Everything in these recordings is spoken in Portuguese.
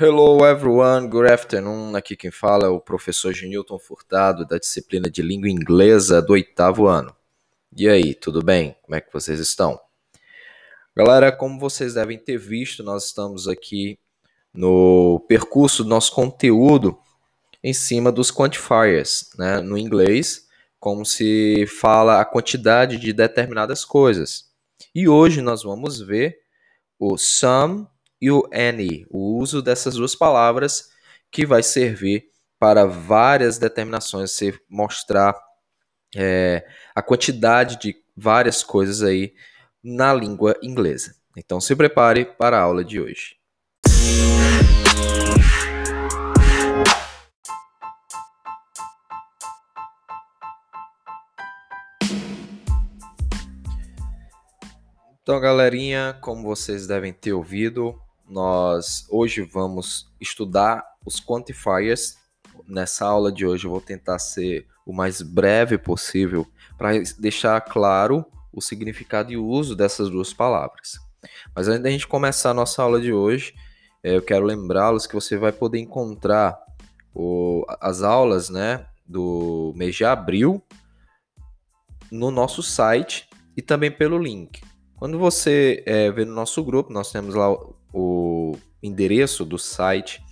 Hello everyone, good afternoon. Aqui quem fala é o professor Genilton Furtado, da disciplina de língua inglesa do oitavo ano. E aí, tudo bem? Como é que vocês estão? Galera, como vocês devem ter visto, nós estamos aqui no percurso do nosso conteúdo em cima dos quantifiers, né? No inglês, como se fala a quantidade de determinadas coisas. E hoje nós vamos ver o sum e o any, o uso dessas duas palavras que vai servir para várias determinações, você mostrar é, a quantidade de várias coisas aí na língua inglesa. Então se prepare para a aula de hoje. Então, galerinha, como vocês devem ter ouvido, nós hoje vamos estudar os quantifiers. Nessa aula de hoje eu vou tentar ser o mais breve possível para deixar claro o significado e o uso dessas duas palavras. Mas antes da gente começar a nossa aula de hoje, é, eu quero lembrá-los que você vai poder encontrar o, as aulas né, do mês de abril no nosso site e também pelo link. Quando você é, vê no nosso grupo, nós temos lá o endereço do site,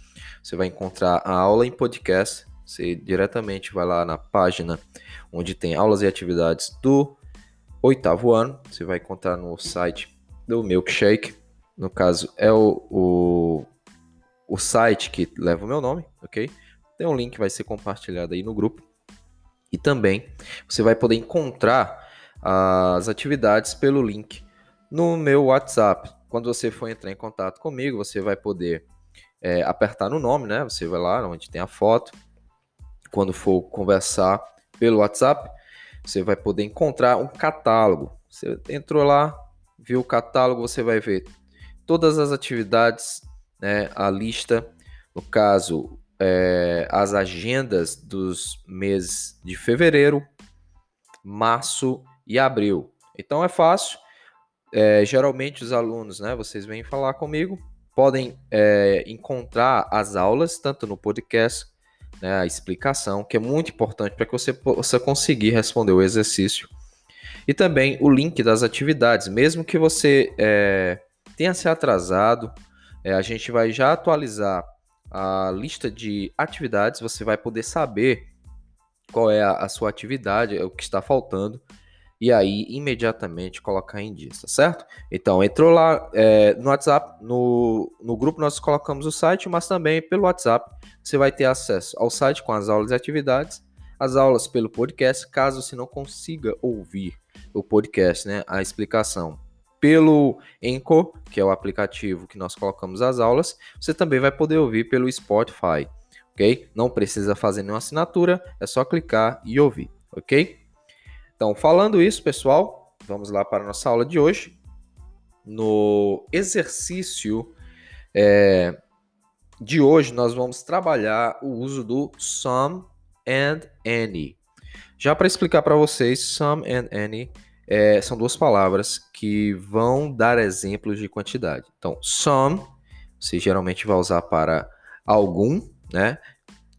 você vai encontrar a aula em podcast. Você diretamente vai lá na página onde tem aulas e atividades do oitavo ano. Você vai encontrar no site do Milkshake. No caso, é o, o, o site que leva o meu nome, ok? Tem um link que vai ser compartilhado aí no grupo. E também você vai poder encontrar as atividades pelo link no meu WhatsApp quando você for entrar em contato comigo, você vai poder é, apertar no nome, né? Você vai lá onde tem a foto. Quando for conversar pelo WhatsApp, você vai poder encontrar um catálogo. Você entrou lá, viu o catálogo, você vai ver todas as atividades, né? A lista, no caso, é, as agendas dos meses de fevereiro, março e abril. Então é fácil é, geralmente os alunos, né, vocês vêm falar comigo, podem é, encontrar as aulas, tanto no podcast, né, a explicação, que é muito importante para que você possa conseguir responder o exercício. E também o link das atividades, mesmo que você é, tenha se atrasado, é, a gente vai já atualizar a lista de atividades, você vai poder saber qual é a, a sua atividade, o que está faltando, e aí imediatamente colocar em dia, tá certo? Então, entrou lá é, no WhatsApp, no, no grupo nós colocamos o site, mas também pelo WhatsApp você vai ter acesso ao site com as aulas e atividades, as aulas pelo podcast, caso você não consiga ouvir o podcast, né, a explicação pelo Enco, que é o aplicativo que nós colocamos as aulas, você também vai poder ouvir pelo Spotify, ok? Não precisa fazer nenhuma assinatura, é só clicar e ouvir, ok? Então, falando isso, pessoal, vamos lá para a nossa aula de hoje. No exercício é, de hoje, nós vamos trabalhar o uso do some and any. Já para explicar para vocês, some and any é, são duas palavras que vão dar exemplos de quantidade. Então, some, você geralmente vai usar para algum, né?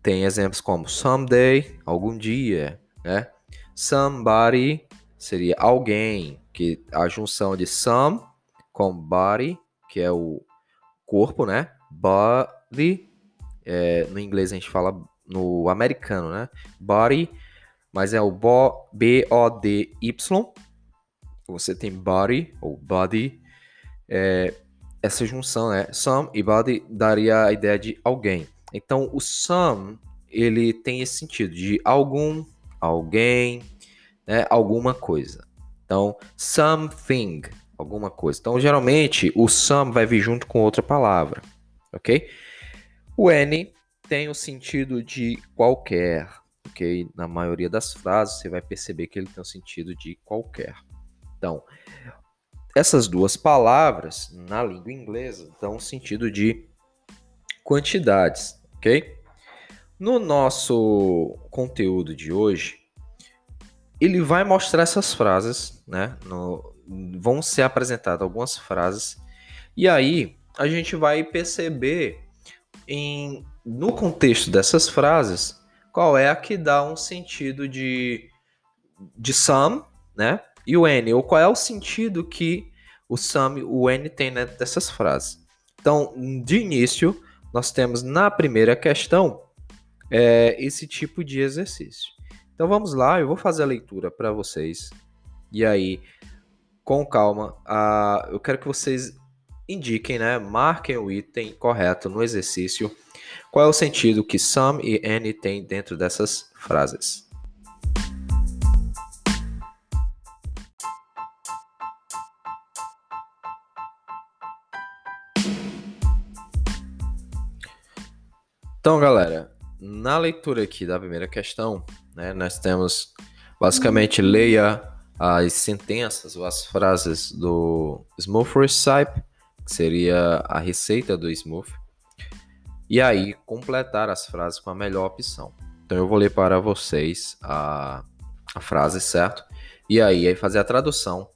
Tem exemplos como someday, algum dia, né? Somebody seria alguém, que a junção de some com body, que é o corpo, né? Body, é, no inglês a gente fala no americano, né? Body, mas é o B-O-D-Y. Você tem body ou body. É, essa junção, né? Some e body daria a ideia de alguém. Então, o some, ele tem esse sentido de algum, alguém, né, alguma coisa. Então, something, alguma coisa. Então, geralmente, o some vai vir junto com outra palavra, ok? O any tem o sentido de qualquer, ok? Na maioria das frases, você vai perceber que ele tem o sentido de qualquer. Então, essas duas palavras, na língua inglesa, dão o sentido de quantidades, ok? No nosso conteúdo de hoje, ele vai mostrar essas frases, né? No, vão ser apresentadas algumas frases, e aí a gente vai perceber em, no contexto dessas frases, qual é a que dá um sentido de, de some, né? E o N, ou qual é o sentido que o some o N tem dentro dessas frases. Então, de início, nós temos na primeira questão é, esse tipo de exercício. Então vamos lá, eu vou fazer a leitura para vocês. E aí, com calma, eu quero que vocês indiquem, né? Marquem o item correto no exercício. Qual é o sentido que some e any tem dentro dessas frases? Então, galera, na leitura aqui da primeira questão, né, nós temos basicamente leia as sentenças ou as frases do Smooth Recipe, que seria a receita do Smooth, e aí completar as frases com a melhor opção. Então eu vou ler para vocês a, a frase, certo? E aí, aí fazer a tradução.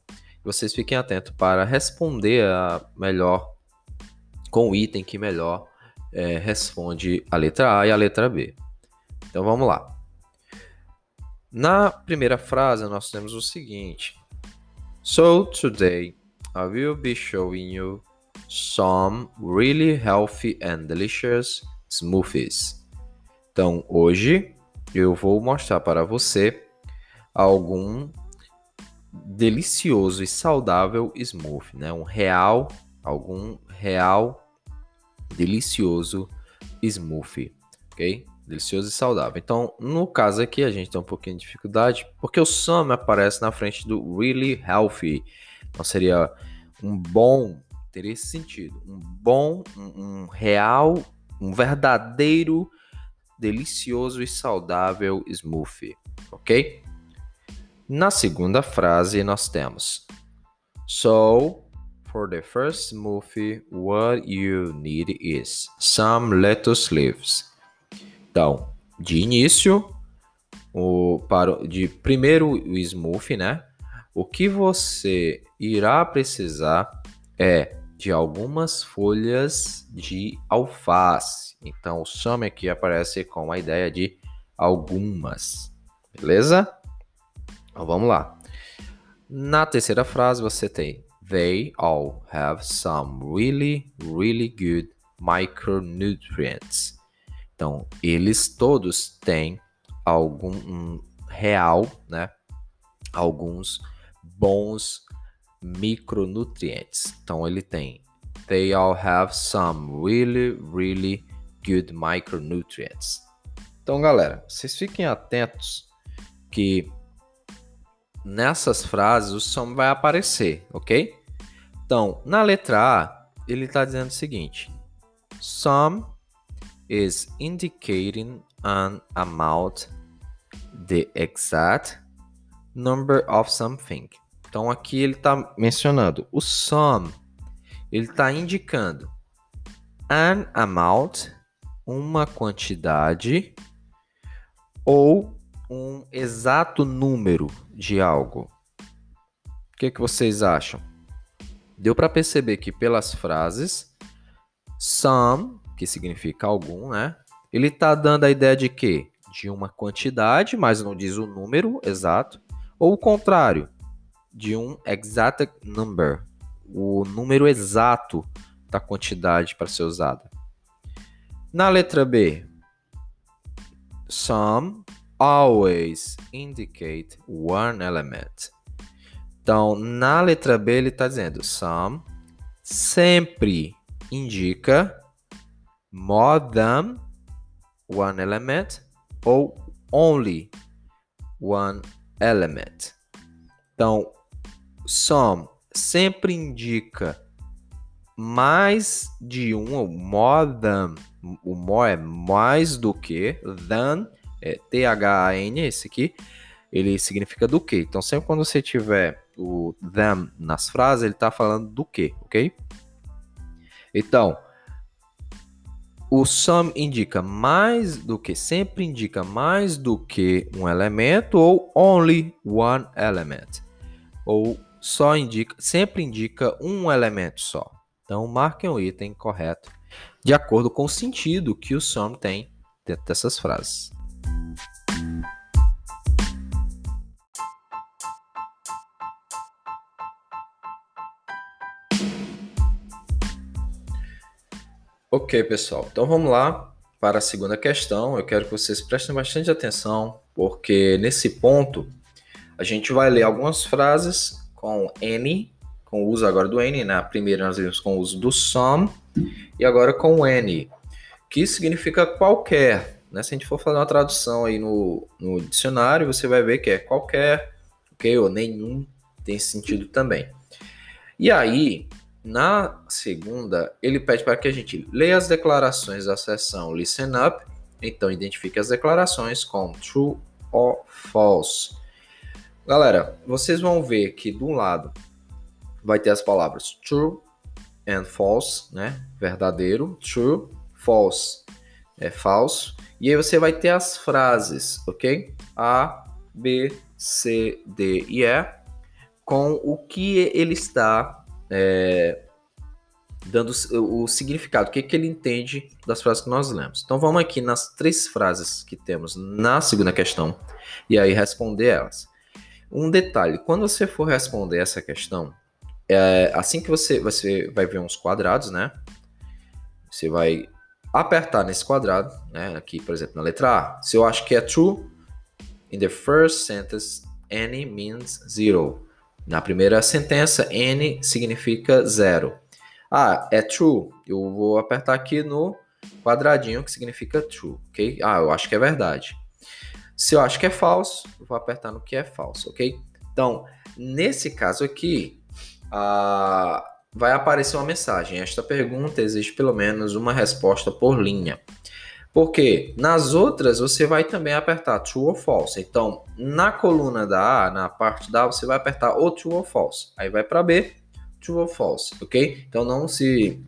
Vocês fiquem atentos para responder a melhor com o item que melhor é, responde a letra A e a letra B. Então vamos lá. Na primeira frase, nós temos o seguinte: So today I will be showing you some really healthy and delicious smoothies. Então, hoje eu vou mostrar para você algum delicioso e saudável smoothie, né? Um real, algum real delicioso smoothie, ok? delicioso e saudável. Então, no caso aqui, a gente tem um pouquinho de dificuldade, porque o some aparece na frente do really healthy. Então, seria um bom, teria esse sentido, um bom, um, um real, um verdadeiro, delicioso e saudável smoothie, ok? Na segunda frase, nós temos So, for the first smoothie, what you need is some lettuce leaves. Então, de início, o, para, de primeiro o smooth, né? O que você irá precisar é de algumas folhas de alface. Então, o some aqui aparece com a ideia de algumas, beleza? Então, vamos lá. Na terceira frase você tem They all have some really, really good micronutrients. Então, eles todos têm algum um real, né? Alguns bons micronutrientes. Então, ele tem They all have some really, really good micronutrients. Então, galera, vocês fiquem atentos que nessas frases o som vai aparecer, ok? Então, na letra A, ele está dizendo o seguinte: Some is indicating an amount, the exact number of something. Então aqui ele está mencionando o sum, ele está indicando an amount, uma quantidade ou um exato número de algo. O que, que vocês acham? Deu para perceber que pelas frases some que significa algum, né? Ele está dando a ideia de quê? De uma quantidade, mas não diz o número exato, ou o contrário, de um exact number, o número exato da quantidade para ser usada. Na letra B, some always indicate one element. Então, na letra B, ele está dizendo some sempre indica more than one element ou only one element. Então, some sempre indica mais de um, ou more than, o more é mais do que, than, é T-H-A-N, esse aqui, ele significa do que. Então, sempre quando você tiver o than nas frases, ele está falando do que, ok? Então, o some indica mais do que, sempre indica mais do que um elemento ou only one element. Ou só indica, sempre indica um elemento só. Então marquem o item correto. de acordo com o sentido que o some tem dentro dessas frases. Ok, pessoal. Então vamos lá para a segunda questão. Eu quero que vocês prestem bastante atenção, porque nesse ponto a gente vai ler algumas frases com N, com o uso agora do N, na né? primeira nós vimos com o uso do some, e agora com N, que significa qualquer. Né? Se a gente for fazer uma tradução aí no, no dicionário, você vai ver que é qualquer, ok? Ou nenhum, tem sentido também. E aí, na segunda, ele pede para que a gente leia as declarações da seção Listen Up. Então, identifique as declarações com true or false. Galera, vocês vão ver que do lado vai ter as palavras true and false, né? Verdadeiro, true, false, é falso. E aí você vai ter as frases, ok? A, B, C, D e E, com o que ele está é, dando o significado, o que, que ele entende das frases que nós lemos. Então vamos aqui nas três frases que temos na segunda questão e aí responder elas. Um detalhe, quando você for responder essa questão, é, assim que você, você vai ver uns quadrados, né? Você vai apertar nesse quadrado, né? Aqui, por exemplo, na letra A. Se eu acho que é true, in the first sentence, any means zero. Na primeira sentença, n significa zero. Ah, é true. Eu vou apertar aqui no quadradinho que significa true, ok? Ah, eu acho que é verdade. Se eu acho que é falso, eu vou apertar no que é falso, ok? Então, nesse caso aqui, ah, vai aparecer uma mensagem. Esta pergunta existe pelo menos uma resposta por linha. Porque nas outras você vai também apertar true ou false. Então, na coluna da A, na parte da A, você vai apertar ou true ou false. Aí vai para B, true ou false, ok? Então não se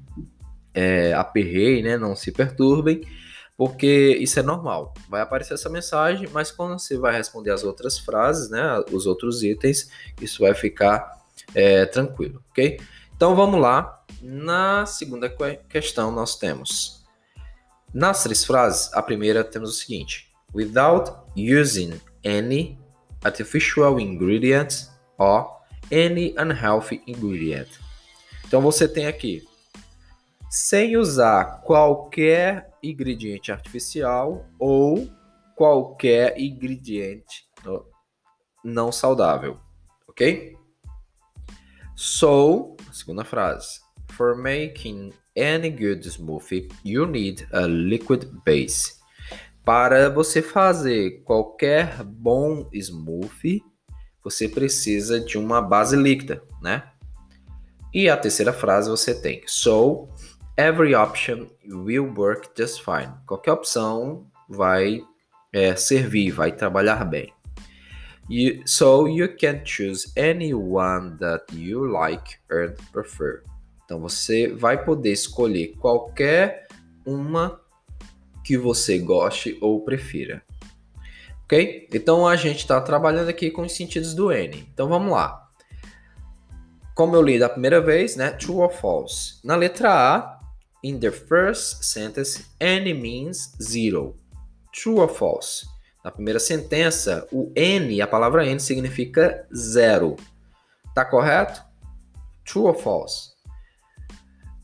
é, né? Não se perturbem, porque isso é normal. Vai aparecer essa mensagem, mas quando você vai responder as outras frases, né? Os outros itens, isso vai ficar é, tranquilo, ok? Então vamos lá. Na segunda questão nós temos nas três frases, a primeira temos o seguinte: without using any artificial ingredients or any unhealthy ingredient. Então você tem aqui sem usar qualquer ingrediente artificial ou qualquer ingrediente não saudável, ok? So, segunda frase. For making any good smoothie, you need a liquid base. Para você fazer qualquer bom smoothie, você precisa de uma base líquida, né? E a terceira frase você tem: So, every option will work just fine. Qualquer opção vai é, servir, vai trabalhar bem. You, so you can choose any one that you like or prefer. Então você vai poder escolher qualquer uma que você goste ou prefira. Ok? Então a gente está trabalhando aqui com os sentidos do N. Então vamos lá. Como eu li da primeira vez, né? True or false. Na letra A, in the first sentence, N means zero. True or false? Na primeira sentença, o N, a palavra N, significa zero. Tá correto? True or false?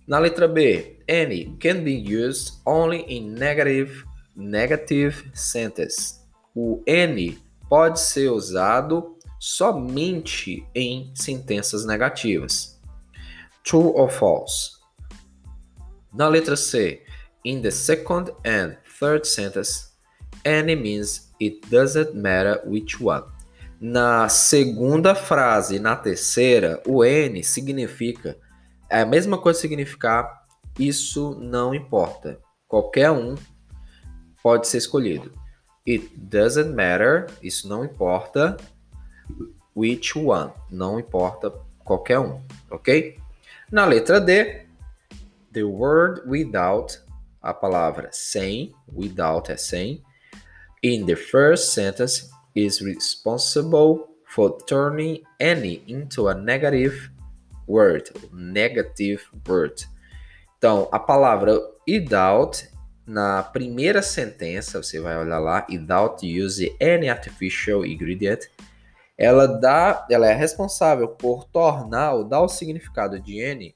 Na letra B, N can be used only in negative, negative sentence. O N pode ser usado somente em sentenças negativas. True or false? Na letra C, in the second and third sentence, any means It doesn't matter which one. Na segunda frase e na terceira, o N significa é a mesma coisa significar isso não importa. Qualquer um pode ser escolhido. It doesn't matter, isso não importa. Which one, não importa qualquer um, ok? Na letra D, the word without, a palavra sem, without é sem, in the first sentence is responsible for turning any into a negative word, negative word. Então, a palavra without, na primeira sentença, você vai olhar lá, without use any artificial ingredient, ela dá, ela é responsável por tornar ou dar o significado de n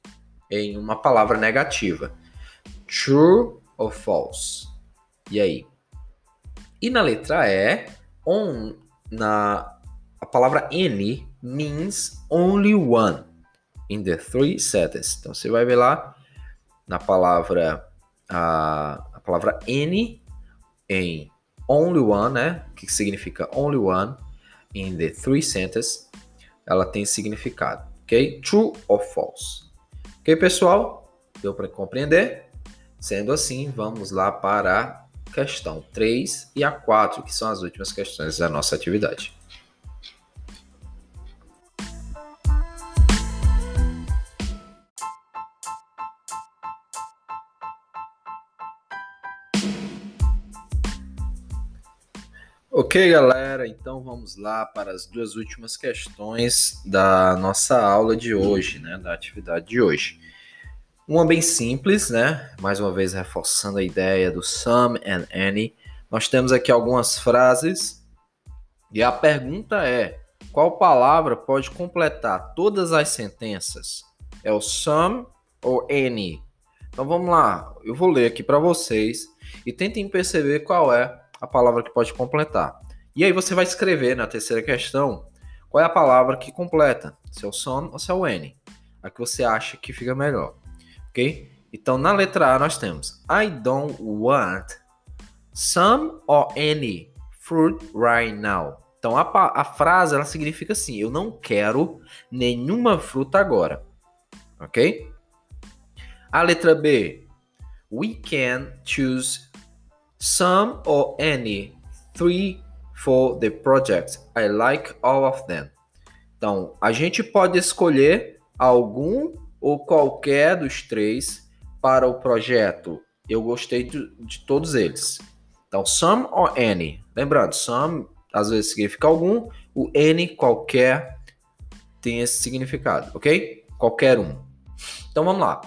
em uma palavra negativa. True ou false? E aí? E na letra E, on, na a palavra any means only one in the three sentences. Então você vai ver lá na palavra a, a palavra any em only one, né? Que significa only one in the three sentences. Ela tem significado, ok? True or false. Ok, pessoal? Deu para compreender? Sendo assim, vamos lá para questão 3 e a 4, que são as últimas questões da nossa atividade. Ok, galera, então vamos lá para as duas últimas questões da nossa aula de hoje, né, da atividade de hoje. Uma bem simples, né, mais uma vez reforçando a ideia do some and any. Nós temos aqui algumas frases e a pergunta é: qual palavra pode completar todas as sentenças? É o some ou any? Então vamos lá, eu vou ler aqui para vocês e tentem perceber qual é a palavra que pode completar. E aí você vai escrever na terceira questão qual é a palavra que completa, se é o some ou se é o any. A que você acha que fica melhor, ok? Então na letra A nós temos I don't want some or any fruit right now. Então a, a frase ela significa assim: eu não quero nenhuma fruta agora, ok? A letra B, we can choose some or any three for the project. I like all of them. Então, a gente pode escolher algum ou qualquer dos três para o projeto. Eu gostei de, de todos eles. Então, some or any. Lembrando, some às vezes significa algum, o any qualquer tem esse significado, ok? Qualquer um. Então vamos lá.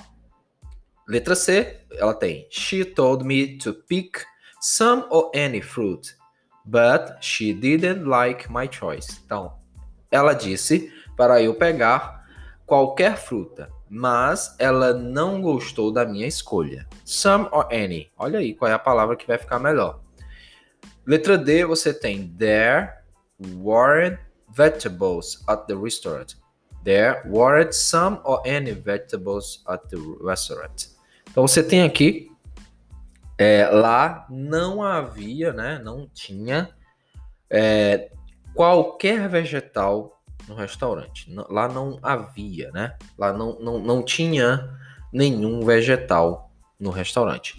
Letra C, ela tem She told me to pick some or any fruit, but she didn't like my choice. Então, ela disse para eu pegar qualquer fruta, mas ela não gostou da minha escolha. Some or any. Olha aí qual é a palavra que vai ficar melhor. Letra D, você tem there weren't vegetables at the restaurant. There weren't some or any vegetables at the restaurant. Então você tem aqui é, lá não havia, né, não tinha é, qualquer vegetal no restaurante. Lá não havia, né? Lá não, não, não tinha nenhum vegetal no restaurante.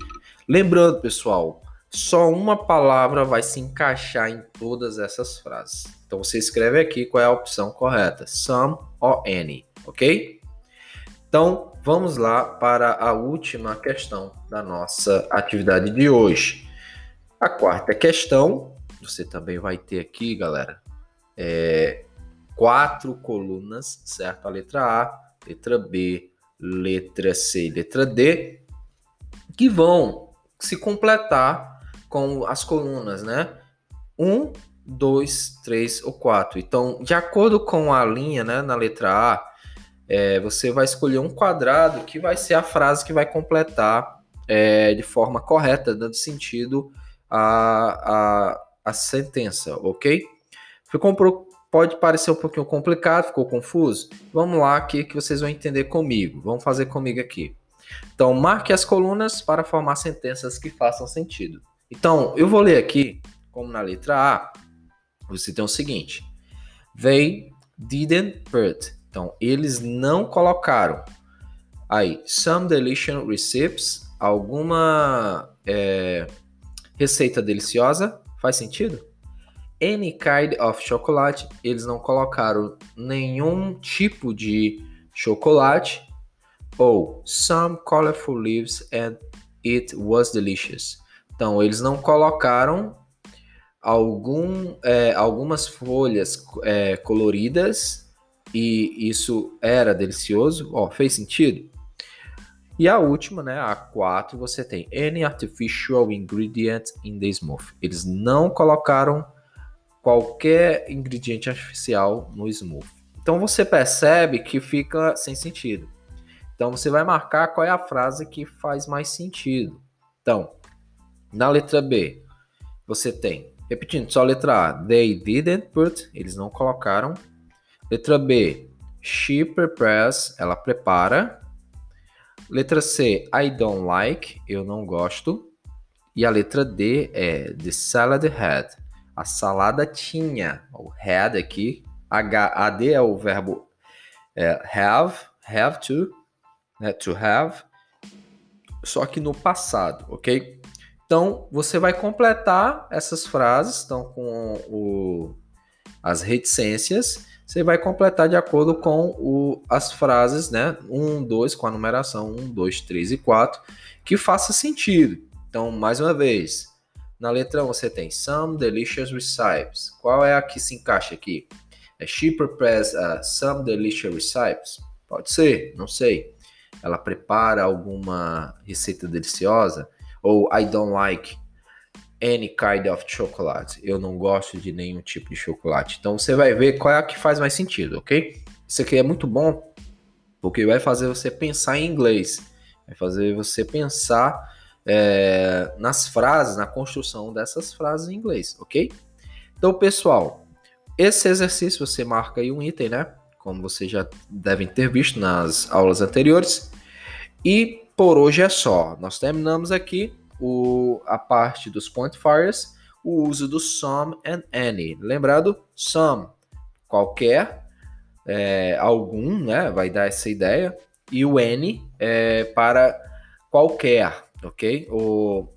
Lembrando, pessoal, só uma palavra vai se encaixar em todas essas frases. Então você escreve aqui qual é a opção correta: some or any, ok? Então, vamos lá para a última questão da nossa atividade de hoje. A quarta questão, você também vai ter aqui, galera, é, quatro colunas, certo? A letra A, letra B, letra C e letra D, que vão se completar com as colunas, né? Um, dois, três ou quatro. Então, de acordo com a linha, né, na letra A, é, você vai escolher um quadrado que vai ser a frase que vai completar é, de forma correta, dando sentido à, à, à sentença, ok? Ficou um, pode parecer um pouquinho complicado, ficou confuso? Vamos lá aqui que vocês vão entender comigo. Vamos fazer comigo aqui. Então, marque as colunas para formar sentenças que façam sentido. Então, eu vou ler aqui, como na letra A, você tem o seguinte: They didn't put então, eles não colocaram aí some delicious recipes, alguma é, receita deliciosa, faz sentido? Any kind of chocolate, eles não colocaram nenhum tipo de chocolate. Ou some colorful leaves and it was delicious. Então, eles não colocaram algum, é, algumas folhas é, coloridas e isso era delicioso, ó, fez sentido? E a última, né, a 4, você tem any artificial ingredient in the smoothie. Eles não colocaram qualquer ingrediente artificial no smoothie. Então você percebe que fica sem sentido. Então você vai marcar qual é a frase que faz mais sentido. Então, na letra B, você tem, repetindo, só a letra A, they didn't put, eles não colocaram. Letra B, she prepares, ela prepara. Letra C, I don't like, eu não gosto. E a letra D é the salad had, a salada tinha. O had aqui, AD é o verbo é, have, have to, né, to have, só que no passado, ok? Então, você vai completar essas frases, então, com o, as reticências, você vai completar de acordo com o, as frases, né? 1, 2, com a numeração 1, 2, 3 e 4, que faça sentido. Então, mais uma vez, na letra 1 você tem some delicious recipes. Qual é a que se encaixa aqui? É she prepares uh, some delicious recipes? Pode ser, não sei. Ela prepara alguma receita deliciosa? Ou I don't like any kind of chocolate. Eu não gosto de nenhum tipo de chocolate. Então você vai ver qual é a que faz mais sentido, ok? Isso aqui é muito bom porque vai fazer você pensar em inglês, vai fazer você pensar é, nas frases, na construção dessas frases em inglês, ok? Então, pessoal, esse exercício você marca aí um item, né? Como vocês já devem ter visto nas aulas anteriores. E por hoje é só. Nós terminamos aqui o, a parte dos quantifiers, o uso do some and any. Lembrado? Some, qualquer, é, algum, né? Vai dar essa ideia. E o any é para qualquer, ok? O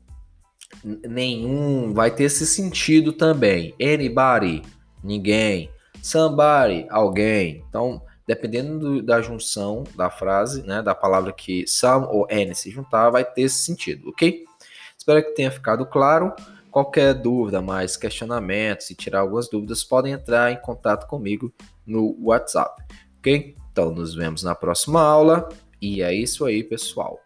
nenhum vai ter esse sentido também. Anybody, ninguém. Somebody, alguém. Então, dependendo do, da junção da frase, né, da palavra que some ou any se juntar, vai ter esse sentido, ok? Espero que tenha ficado claro. Qualquer dúvida, mais questionamentos e tirar algumas dúvidas, podem entrar em contato comigo no WhatsApp, ok? Então, nos vemos na próxima aula e é isso aí, pessoal.